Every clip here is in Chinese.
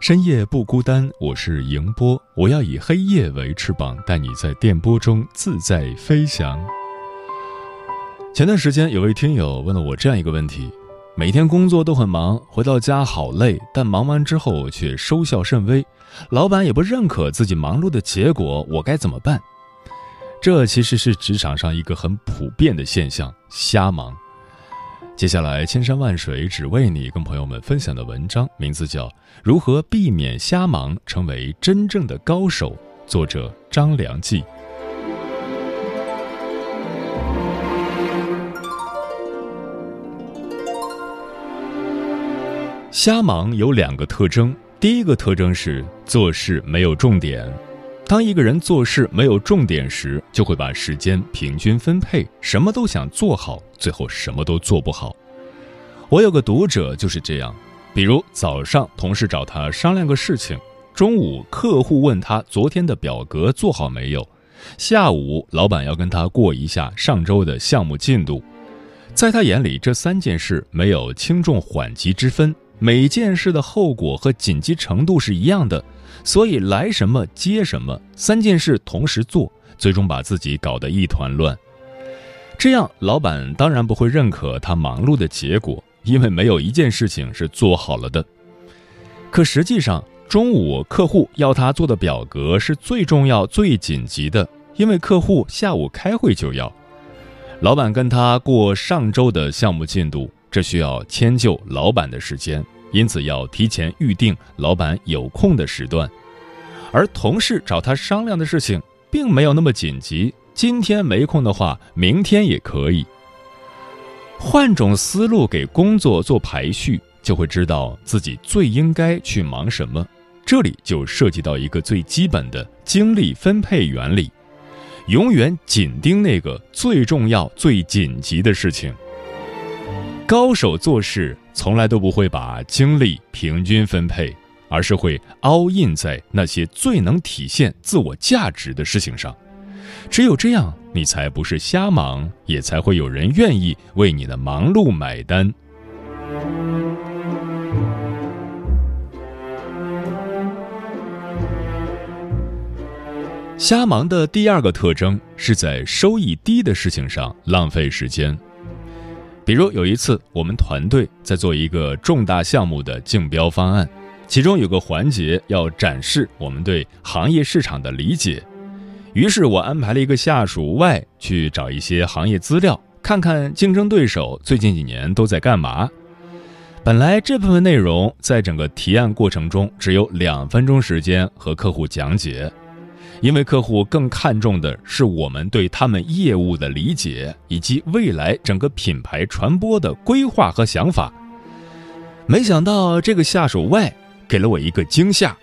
深夜不孤单。我是迎波，我要以黑夜为翅膀，带你在电波中自在飞翔。前段时间，有位听友问了我这样一个问题：每天工作都很忙，回到家好累，但忙完之后却收效甚微，老板也不认可自己忙碌的结果，我该怎么办？这其实是职场上一个很普遍的现象——瞎忙。接下来，千山万水只为你，跟朋友们分享的文章名字叫《如何避免瞎忙，成为真正的高手》，作者张良记。瞎忙有两个特征，第一个特征是做事没有重点。当一个人做事没有重点时，就会把时间平均分配，什么都想做好，最后什么都做不好。我有个读者就是这样，比如早上同事找他商量个事情，中午客户问他昨天的表格做好没有，下午老板要跟他过一下上周的项目进度。在他眼里，这三件事没有轻重缓急之分，每件事的后果和紧急程度是一样的。所以来什么接什么，三件事同时做，最终把自己搞得一团乱。这样，老板当然不会认可他忙碌的结果，因为没有一件事情是做好了的。可实际上，中午客户要他做的表格是最重要、最紧急的，因为客户下午开会就要。老板跟他过上周的项目进度，这需要迁就老板的时间。因此要提前预定老板有空的时段，而同事找他商量的事情并没有那么紧急，今天没空的话，明天也可以。换种思路给工作做排序，就会知道自己最应该去忙什么。这里就涉及到一个最基本的精力分配原理：永远紧盯那个最重要、最紧急的事情。高手做事从来都不会把精力平均分配，而是会凹印在那些最能体现自我价值的事情上。只有这样，你才不是瞎忙，也才会有人愿意为你的忙碌买单。瞎忙的第二个特征是在收益低的事情上浪费时间。比如有一次，我们团队在做一个重大项目的竞标方案，其中有个环节要展示我们对行业市场的理解。于是我安排了一个下属外去找一些行业资料，看看竞争对手最近几年都在干嘛。本来这部分内容在整个提案过程中只有两分钟时间和客户讲解。因为客户更看重的是我们对他们业务的理解，以及未来整个品牌传播的规划和想法。没想到这个下属外给了我一个惊吓，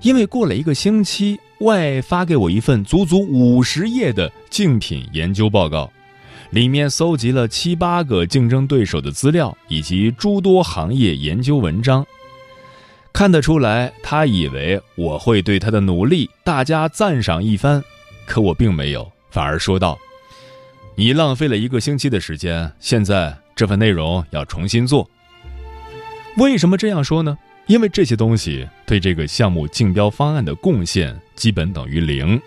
因为过了一个星期，外发给我一份足足五十页的竞品研究报告，里面搜集了七八个竞争对手的资料以及诸多行业研究文章。看得出来，他以为我会对他的努力大加赞赏一番，可我并没有，反而说道：“你浪费了一个星期的时间，现在这份内容要重新做。”为什么这样说呢？因为这些东西对这个项目竞标方案的贡献基本等于零。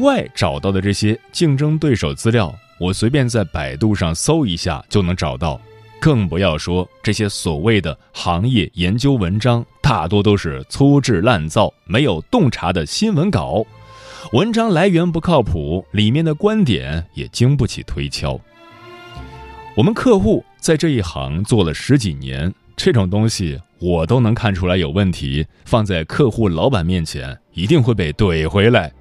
外找到的这些竞争对手资料，我随便在百度上搜一下就能找到。更不要说这些所谓的行业研究文章大多都是粗制滥造、没有洞察的新闻稿，文章来源不靠谱，里面的观点也经不起推敲。我们客户在这一行做了十几年，这种东西我都能看出来有问题，放在客户老板面前一定会被怼回来。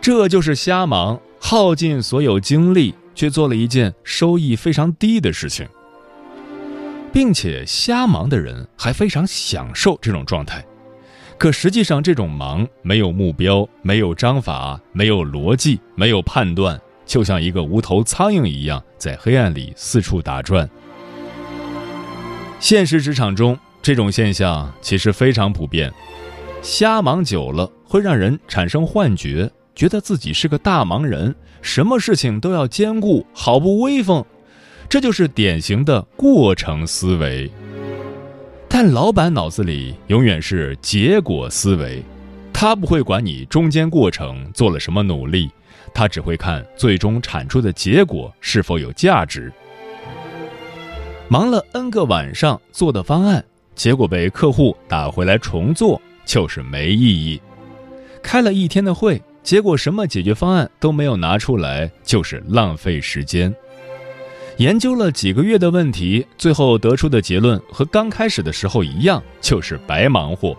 这就是瞎忙，耗尽所有精力，却做了一件收益非常低的事情。并且瞎忙的人还非常享受这种状态，可实际上这种忙没有目标、没有章法、没有逻辑、没有判断，就像一个无头苍蝇一样在黑暗里四处打转。现实职场中，这种现象其实非常普遍，瞎忙久了会让人产生幻觉，觉得自己是个大忙人，什么事情都要兼顾，好不威风。这就是典型的过程思维，但老板脑子里永远是结果思维，他不会管你中间过程做了什么努力，他只会看最终产出的结果是否有价值。忙了 N 个晚上做的方案，结果被客户打回来重做，就是没意义；开了一天的会，结果什么解决方案都没有拿出来，就是浪费时间。研究了几个月的问题，最后得出的结论和刚开始的时候一样，就是白忙活。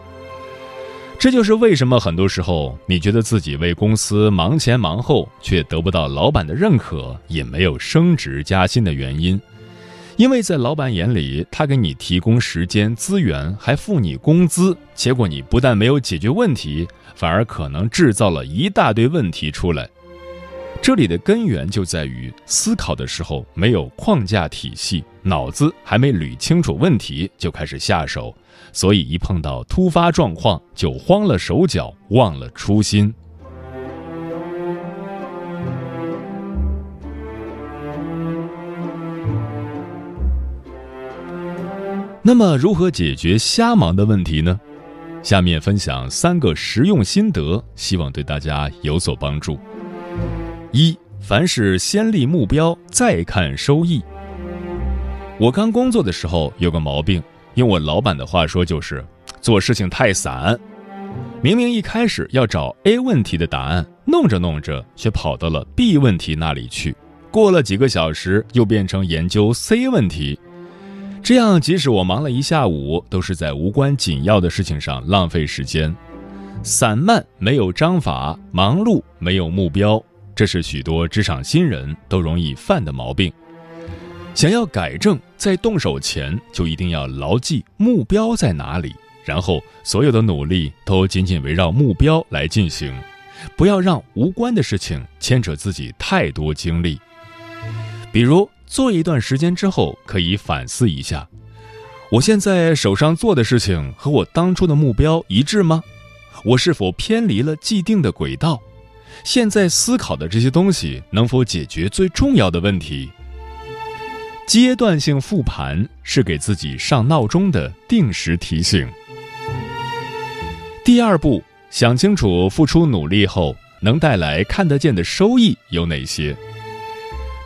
这就是为什么很多时候你觉得自己为公司忙前忙后，却得不到老板的认可，也没有升职加薪的原因。因为在老板眼里，他给你提供时间资源，还付你工资，结果你不但没有解决问题，反而可能制造了一大堆问题出来。这里的根源就在于思考的时候没有框架体系，脑子还没捋清楚问题就开始下手，所以一碰到突发状况就慌了手脚，忘了初心。那么，如何解决瞎忙的问题呢？下面分享三个实用心得，希望对大家有所帮助。一，凡事先立目标，再看收益。我刚工作的时候有个毛病，用我老板的话说就是做事情太散。明明一开始要找 A 问题的答案，弄着弄着却跑到了 B 问题那里去，过了几个小时又变成研究 C 问题。这样，即使我忙了一下午，都是在无关紧要的事情上浪费时间。散漫，没有章法；忙碌，没有目标。这是许多职场新人都容易犯的毛病。想要改正，在动手前就一定要牢记目标在哪里，然后所有的努力都紧紧围绕目标来进行，不要让无关的事情牵扯自己太多精力。比如做一段时间之后，可以反思一下：我现在手上做的事情和我当初的目标一致吗？我是否偏离了既定的轨道？现在思考的这些东西能否解决最重要的问题？阶段性复盘是给自己上闹钟的定时提醒。第二步，想清楚付出努力后能带来看得见的收益有哪些。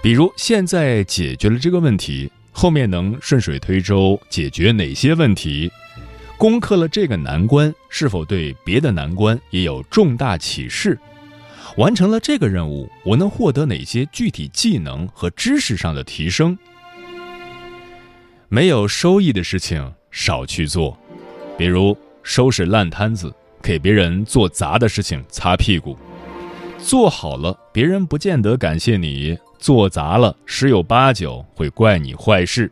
比如，现在解决了这个问题，后面能顺水推舟解决哪些问题？攻克了这个难关，是否对别的难关也有重大启示？完成了这个任务，我能获得哪些具体技能和知识上的提升？没有收益的事情少去做，比如收拾烂摊子，给别人做砸的事情擦屁股。做好了，别人不见得感谢你；做砸了，十有八九会怪你坏事。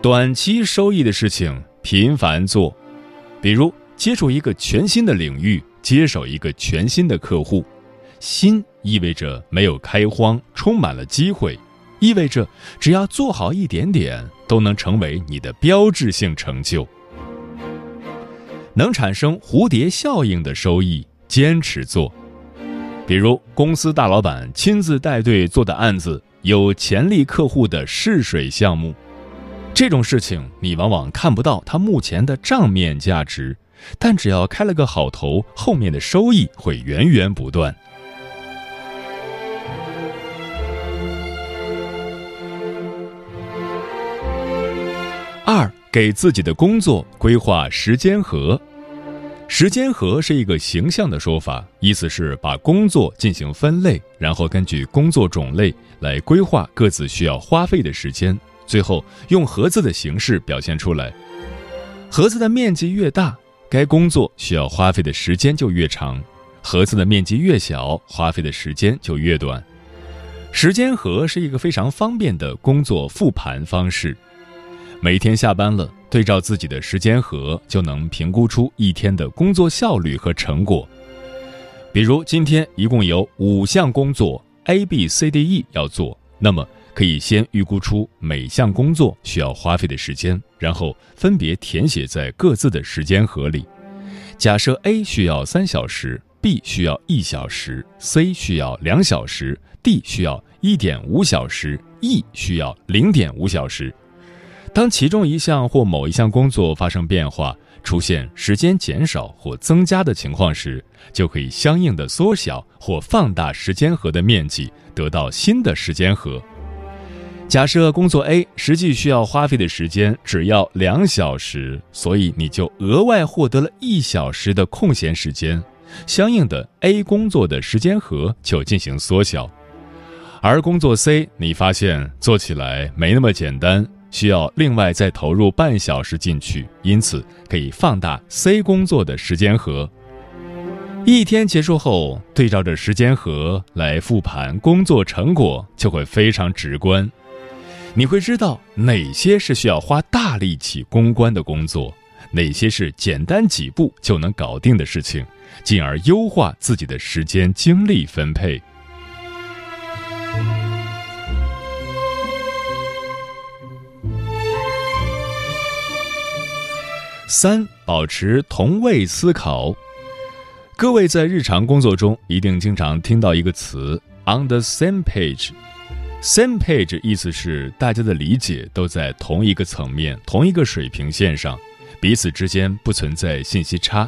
短期收益的事情频繁做，比如接触一个全新的领域。接手一个全新的客户，新意味着没有开荒，充满了机会，意味着只要做好一点点，都能成为你的标志性成就。能产生蝴蝶效应的收益，坚持做。比如公司大老板亲自带队做的案子，有潜力客户的试水项目，这种事情你往往看不到它目前的账面价值。但只要开了个好头，后面的收益会源源不断。二，给自己的工作规划时间和。时间盒是一个形象的说法，意思是把工作进行分类，然后根据工作种类来规划各自需要花费的时间，最后用盒子的形式表现出来。盒子的面积越大，该工作需要花费的时间就越长；盒子的面积越小，花费的时间就越短。时间盒是一个非常方便的工作复盘方式，每天下班了。对照自己的时间盒，就能评估出一天的工作效率和成果。比如今天一共有五项工作 A、B、C、D、E 要做，那么可以先预估出每项工作需要花费的时间，然后分别填写在各自的时间盒里。假设 A 需要三小时，B 需要一小时，C 需要两小时，D 需要一点五小时，E 需要零点五小时。当其中一项或某一项工作发生变化，出现时间减少或增加的情况时，就可以相应的缩小或放大时间盒的面积，得到新的时间盒。假设工作 A 实际需要花费的时间只要两小时，所以你就额外获得了一小时的空闲时间，相应的 A 工作的时间盒就进行缩小。而工作 C，你发现做起来没那么简单。需要另外再投入半小时进去，因此可以放大 C 工作的时间盒。一天结束后，对照着时间盒来复盘工作成果，就会非常直观。你会知道哪些是需要花大力气攻关的工作，哪些是简单几步就能搞定的事情，进而优化自己的时间精力分配。三、保持同位思考。各位在日常工作中一定经常听到一个词 “on the same page”。same page 意思是大家的理解都在同一个层面、同一个水平线上，彼此之间不存在信息差。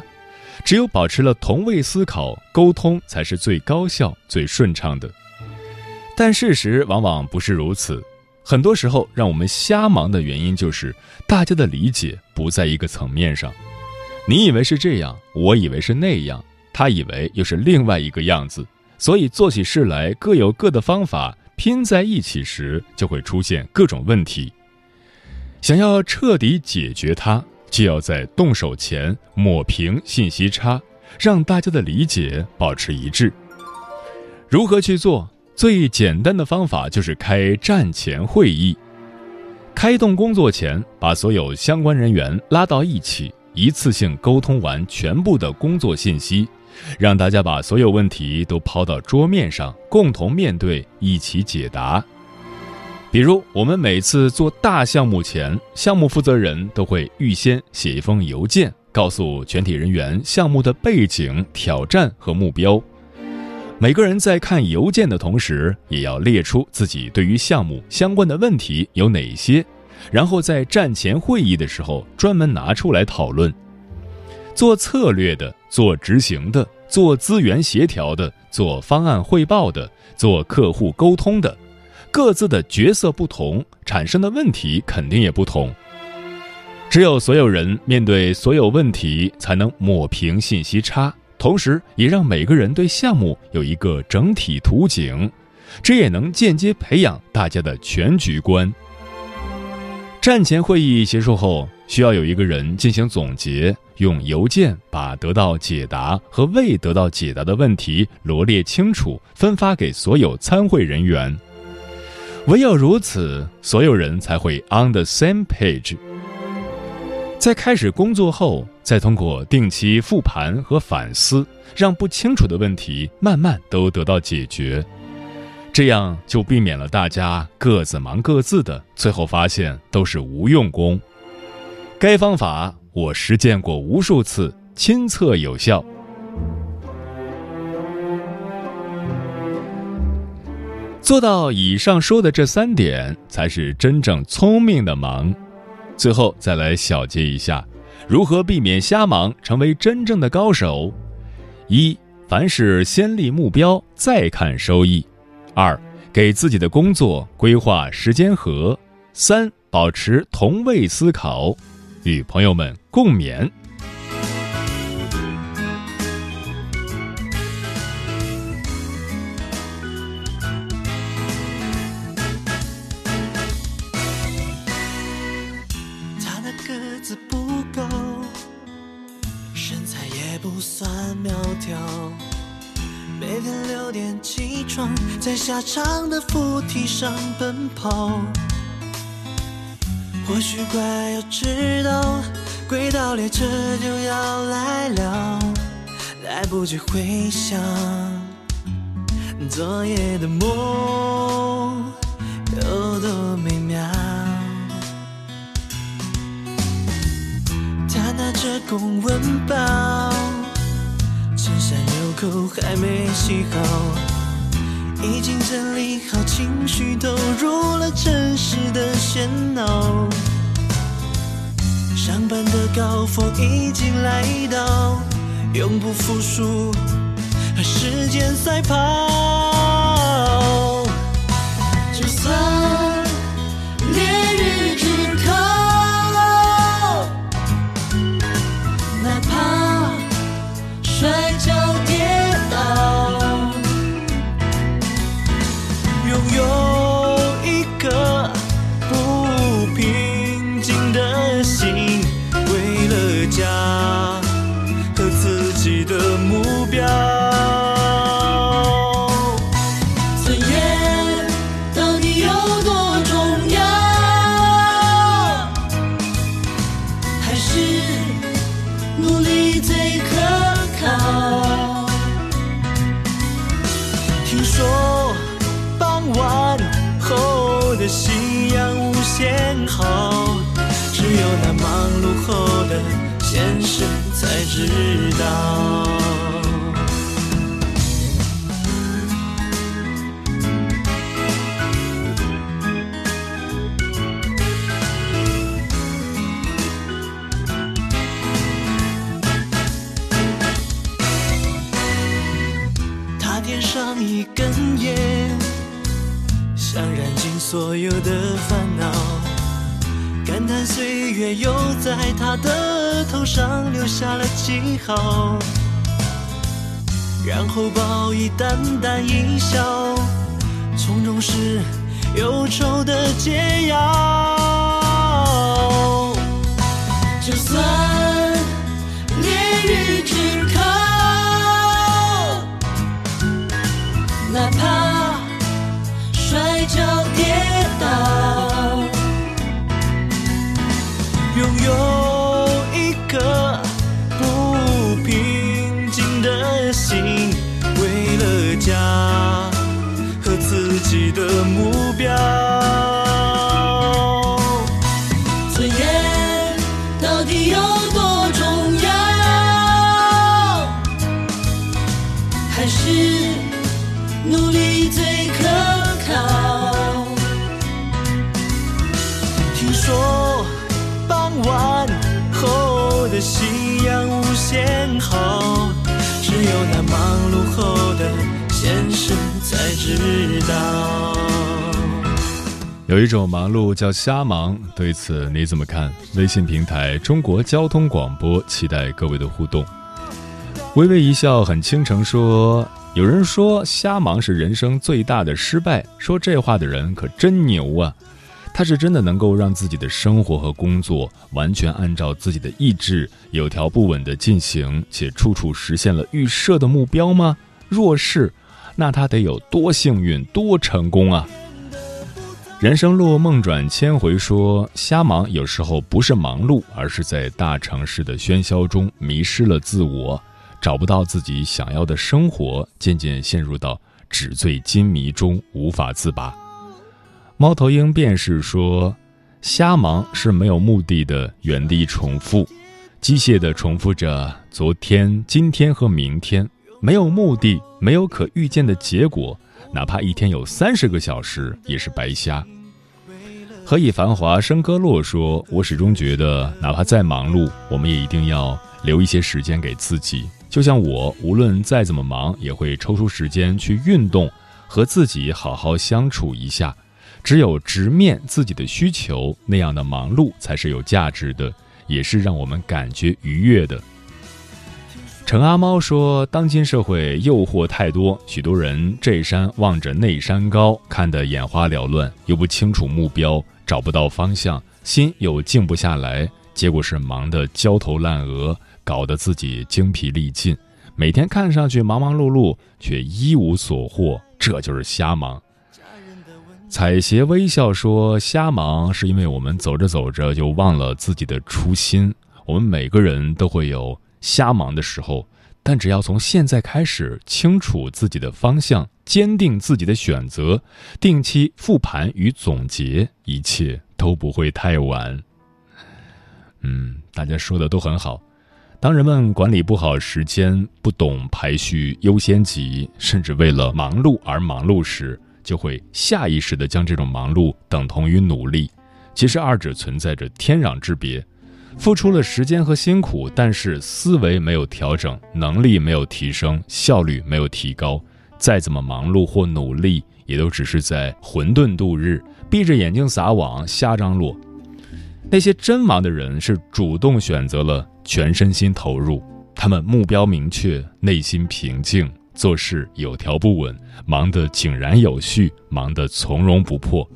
只有保持了同位思考，沟通才是最高效、最顺畅的。但事实往往不是如此。很多时候，让我们瞎忙的原因就是大家的理解不在一个层面上。你以为是这样，我以为是那样，他以为又是另外一个样子，所以做起事来各有各的方法，拼在一起时就会出现各种问题。想要彻底解决它，就要在动手前抹平信息差，让大家的理解保持一致。如何去做？最简单的方法就是开战前会议，开动工作前，把所有相关人员拉到一起，一次性沟通完全部的工作信息，让大家把所有问题都抛到桌面上，共同面对，一起解答。比如，我们每次做大项目前，项目负责人都会预先写一封邮件，告诉全体人员项目的背景、挑战和目标。每个人在看邮件的同时，也要列出自己对于项目相关的问题有哪些，然后在战前会议的时候专门拿出来讨论。做策略的、做执行的、做资源协调的、做方案汇报的、做客户沟通的，各自的角色不同，产生的问题肯定也不同。只有所有人面对所有问题，才能抹平信息差。同时，也让每个人对项目有一个整体图景，这也能间接培养大家的全局观。战前会议结束后，需要有一个人进行总结，用邮件把得到解答和未得到解答的问题罗列清楚，分发给所有参会人员。唯有如此，所有人才会 on the same page。在开始工作后。再通过定期复盘和反思，让不清楚的问题慢慢都得到解决，这样就避免了大家各自忙各自的，最后发现都是无用功。该方法我实践过无数次，亲测有效。做到以上说的这三点，才是真正聪明的忙。最后再来小结一下。如何避免瞎忙，成为真正的高手？一，凡事先立目标，再看收益；二，给自己的工作规划时间和；三，保持同位思考；与朋友们共勉。跳。每天六点起床，在狭长的扶梯上奔跑。或许快要知道，轨道列车就要来了，来不及回想昨夜的梦有多美妙。他拿着公文包，衬衫纽扣还没系好，已经整理好情绪，投入了城市的喧闹。上班的高峰已经来到，永不服输，和时间赛跑。就算现实才知道。上留下了记号，然后报以淡淡一笑，从容是忧愁的解药。就算烈日炙烤。哪怕摔跤跌倒，己的目标。有一种忙碌叫瞎忙，对此你怎么看？微信平台中国交通广播，期待各位的互动。微微一笑很倾城说：“有人说瞎忙是人生最大的失败，说这话的人可真牛啊！他是真的能够让自己的生活和工作完全按照自己的意志，有条不紊地进行，且处处实现了预设的目标吗？若是，那他得有多幸运、多成功啊！”人生路梦转千回说，瞎忙有时候不是忙碌，而是在大城市的喧嚣中迷失了自我，找不到自己想要的生活，渐渐陷入到纸醉金迷中无法自拔。猫头鹰便是说，瞎忙是没有目的的原地重复，机械地重复着昨天、今天和明天，没有目的，没有可预见的结果。哪怕一天有三十个小时，也是白瞎。何以繁华笙歌落说：“我始终觉得，哪怕再忙碌，我们也一定要留一些时间给自己。就像我，无论再怎么忙，也会抽出时间去运动，和自己好好相处一下。只有直面自己的需求，那样的忙碌才是有价值的，也是让我们感觉愉悦的。陈阿猫说：“当今社会诱惑太多，许多人这山望着那山高，看得眼花缭乱，又不清楚目标，找不到方向，心又静不下来，结果是忙得焦头烂额，搞得自己精疲力尽。每天看上去忙忙碌碌，却一无所获，这就是瞎忙。”彩鞋微笑说：“瞎忙是因为我们走着走着就忘了自己的初心。我们每个人都会有。”瞎忙的时候，但只要从现在开始清楚自己的方向，坚定自己的选择，定期复盘与总结，一切都不会太晚。嗯，大家说的都很好。当人们管理不好时间，不懂排序优先级，甚至为了忙碌而忙碌时，就会下意识的将这种忙碌等同于努力。其实二者存在着天壤之别。付出了时间和辛苦，但是思维没有调整，能力没有提升，效率没有提高，再怎么忙碌或努力，也都只是在混沌度日，闭着眼睛撒网，瞎张罗。那些真忙的人是主动选择了全身心投入，他们目标明确，内心平静，做事有条不紊，忙得井然有序，忙得从容不迫，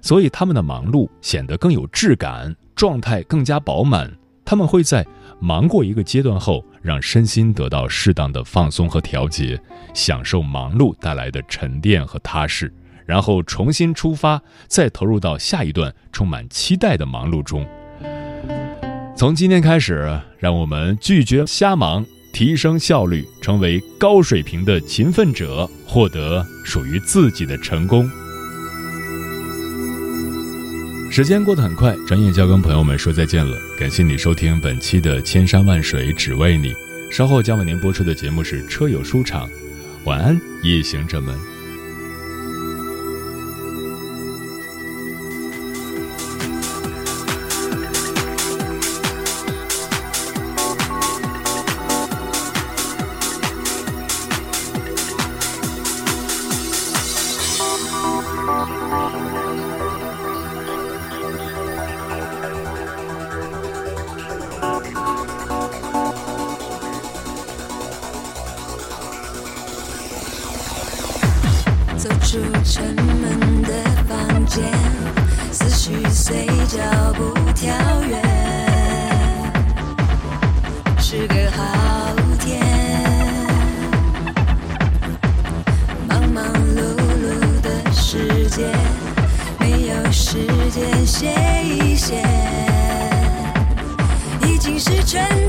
所以他们的忙碌显得更有质感。状态更加饱满，他们会在忙过一个阶段后，让身心得到适当的放松和调节，享受忙碌带来的沉淀和踏实，然后重新出发，再投入到下一段充满期待的忙碌中。从今天开始，让我们拒绝瞎忙，提升效率，成为高水平的勤奋者，获得属于自己的成功。时间过得很快，转眼就要跟朋友们说再见了。感谢你收听本期的《千山万水只为你》，稍后将为您播出的节目是《车友书场》。晚安，夜行者们。经